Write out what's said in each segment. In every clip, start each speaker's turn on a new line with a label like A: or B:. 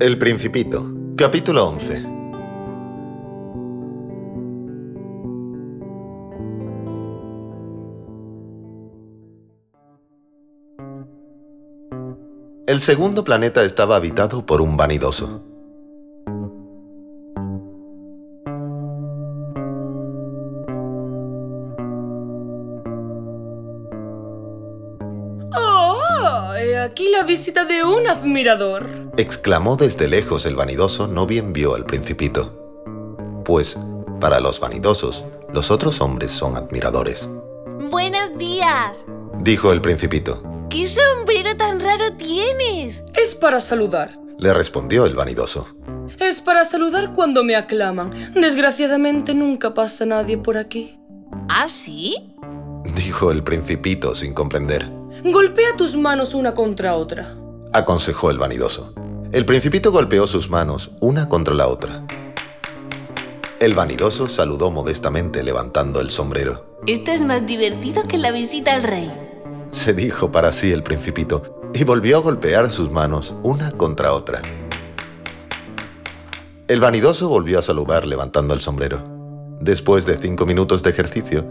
A: El Principito, capítulo 11. El segundo planeta estaba habitado por un vanidoso.
B: ¡Oh! He aquí la visita de un admirador.
A: exclamó desde lejos el vanidoso, no bien vio al principito. Pues, para los vanidosos, los otros hombres son admiradores,
C: Buenos días.
A: dijo el principito.
C: ¿Qué sombrero tan raro tienes?
B: Es para saludar.
A: Le respondió el vanidoso.
B: Es para saludar cuando me aclaman. Desgraciadamente nunca pasa nadie por aquí.
C: ¿Ah, sí?
A: Dijo el principito sin comprender.
B: Golpea tus manos una contra otra.
A: Aconsejó el vanidoso. El principito golpeó sus manos una contra la otra. El vanidoso saludó modestamente levantando el sombrero.
C: Esto es más divertido que la visita al rey.
A: Se dijo para sí el principito y volvió a golpear sus manos una contra otra. El vanidoso volvió a saludar levantando el sombrero. Después de cinco minutos de ejercicio,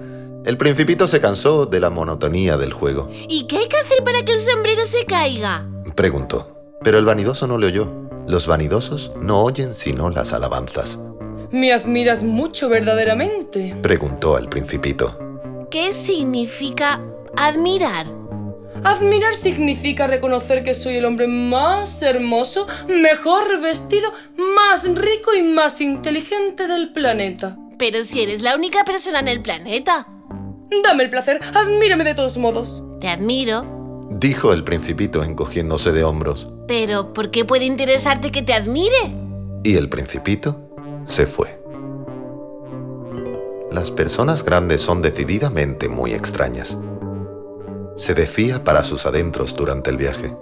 A: el principito se cansó de la monotonía del juego.
C: ¿Y qué hay que hacer para que el sombrero se caiga?
A: Preguntó. Pero el vanidoso no le oyó. Los vanidosos no oyen sino las alabanzas.
B: ¿Me admiras mucho verdaderamente?
A: Preguntó al principito.
C: ¿Qué significa admirar?
B: Admirar significa reconocer que soy el hombre más hermoso, mejor vestido, más rico y más inteligente del planeta.
C: Pero si eres la única persona en el planeta.
B: Dame el placer, admírame de todos modos.
C: Te admiro.
A: Dijo el principito encogiéndose de hombros.
C: Pero, ¿por qué puede interesarte que te admire?
A: Y el principito se fue. Las personas grandes son decididamente muy extrañas. Se decía para sus adentros durante el viaje.